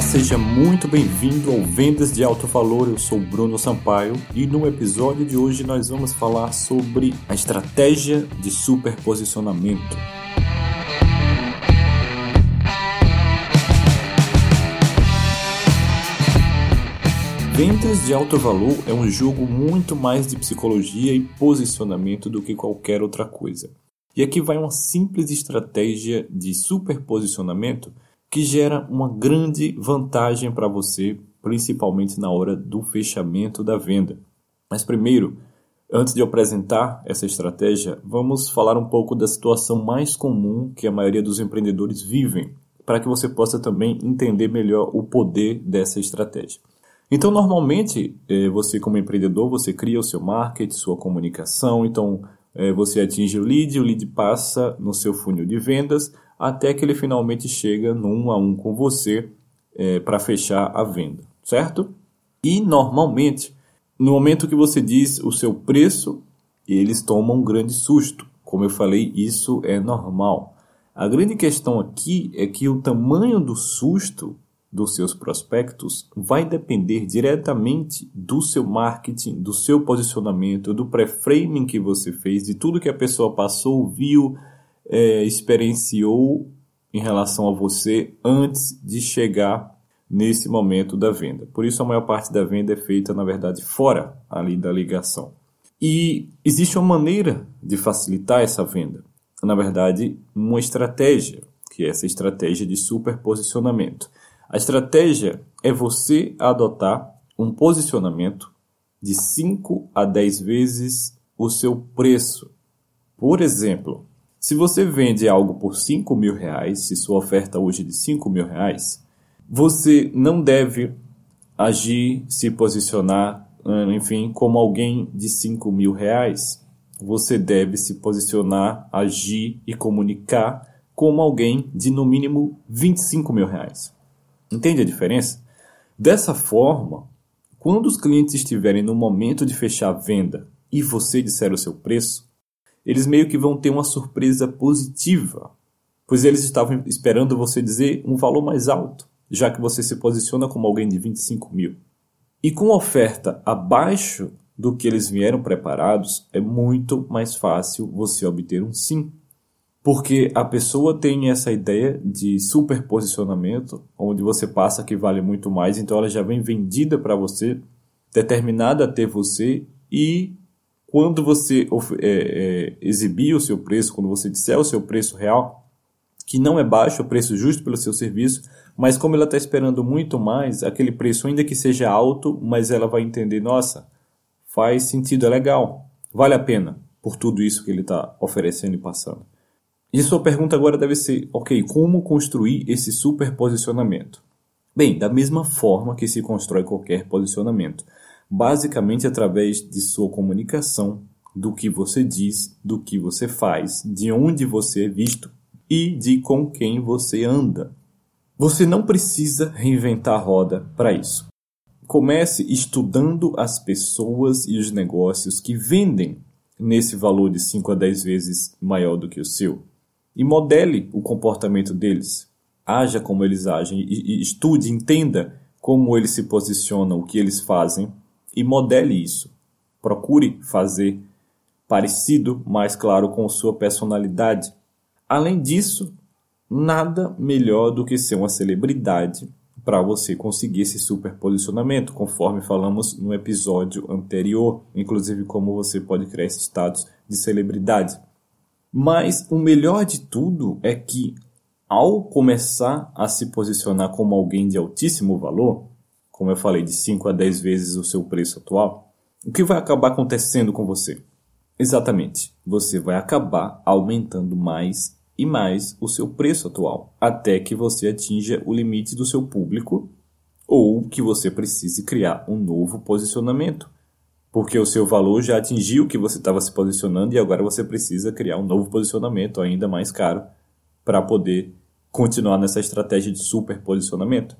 Olá, seja muito bem-vindo ao Vendas de Alto Valor. Eu sou Bruno Sampaio e no episódio de hoje nós vamos falar sobre a estratégia de superposicionamento. Vendas de alto valor é um jogo muito mais de psicologia e posicionamento do que qualquer outra coisa. E aqui vai uma simples estratégia de superposicionamento que gera uma grande vantagem para você, principalmente na hora do fechamento da venda. Mas primeiro, antes de eu apresentar essa estratégia, vamos falar um pouco da situação mais comum que a maioria dos empreendedores vivem, para que você possa também entender melhor o poder dessa estratégia. Então, normalmente, eh, você como empreendedor, você cria o seu marketing, sua comunicação, então eh, você atinge o lead, o lead passa no seu funil de vendas, até que ele finalmente chega no um a um com você é, para fechar a venda, certo? E normalmente, no momento que você diz o seu preço, eles tomam um grande susto. Como eu falei, isso é normal. A grande questão aqui é que o tamanho do susto dos seus prospectos vai depender diretamente do seu marketing, do seu posicionamento, do pré-framing que você fez, de tudo que a pessoa passou, viu, é, experienciou em relação a você antes de chegar nesse momento da venda. Por isso a maior parte da venda é feita, na verdade, fora ali da ligação. E existe uma maneira de facilitar essa venda. Na verdade, uma estratégia, que é essa estratégia de superposicionamento. A estratégia é você adotar um posicionamento de 5 a 10 vezes o seu preço. Por exemplo, se você vende algo por 5 mil reais, se sua oferta hoje é de 5 mil reais, você não deve agir, se posicionar, hum, enfim, como alguém de 5 mil reais. Você deve se posicionar, agir e comunicar como alguém de no mínimo 25 mil reais. Entende a diferença? Dessa forma, quando os clientes estiverem no momento de fechar a venda e você disser o seu preço, eles meio que vão ter uma surpresa positiva, pois eles estavam esperando você dizer um valor mais alto, já que você se posiciona como alguém de 25 mil. E com oferta abaixo do que eles vieram preparados, é muito mais fácil você obter um sim. Porque a pessoa tem essa ideia de superposicionamento, onde você passa que vale muito mais, então ela já vem vendida para você, determinada a ter você, e quando você é, é, exibir o seu preço, quando você disser o seu preço real, que não é baixo, o preço justo pelo seu serviço, mas como ela está esperando muito mais, aquele preço, ainda que seja alto, mas ela vai entender, nossa, faz sentido, é legal, vale a pena por tudo isso que ele está oferecendo e passando. E sua pergunta agora deve ser, ok, como construir esse superposicionamento? Bem, da mesma forma que se constrói qualquer posicionamento basicamente através de sua comunicação, do que você diz, do que você faz, de onde você é visto e de com quem você anda. Você não precisa reinventar a roda para isso. Comece estudando as pessoas e os negócios que vendem nesse valor de 5 a 10 vezes maior do que o seu e modele o comportamento deles. Haja como eles agem e estude, entenda como eles se posicionam, o que eles fazem e modele isso. Procure fazer parecido, mais claro, com sua personalidade. Além disso, nada melhor do que ser uma celebridade para você conseguir esse superposicionamento, conforme falamos no episódio anterior, inclusive como você pode criar esse status de celebridade. Mas o melhor de tudo é que ao começar a se posicionar como alguém de altíssimo valor, como eu falei, de 5 a 10 vezes o seu preço atual, o que vai acabar acontecendo com você? Exatamente, você vai acabar aumentando mais e mais o seu preço atual, até que você atinja o limite do seu público ou que você precise criar um novo posicionamento, porque o seu valor já atingiu o que você estava se posicionando e agora você precisa criar um novo posicionamento ainda mais caro para poder continuar nessa estratégia de super posicionamento.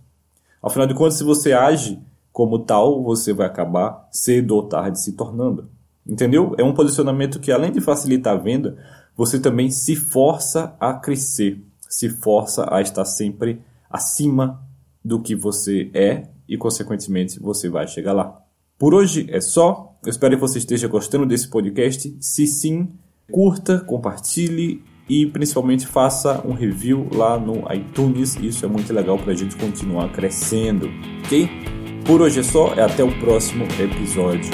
Afinal de contas, se você age como tal, você vai acabar cedo ou tarde se tornando. Entendeu? É um posicionamento que, além de facilitar a venda, você também se força a crescer, se força a estar sempre acima do que você é e, consequentemente, você vai chegar lá. Por hoje é só. Eu espero que você esteja gostando desse podcast. Se sim, curta, compartilhe e principalmente faça um review lá no iTunes. Isso é muito legal para a gente continuar crescendo, ok? Por hoje é só. Até o próximo episódio.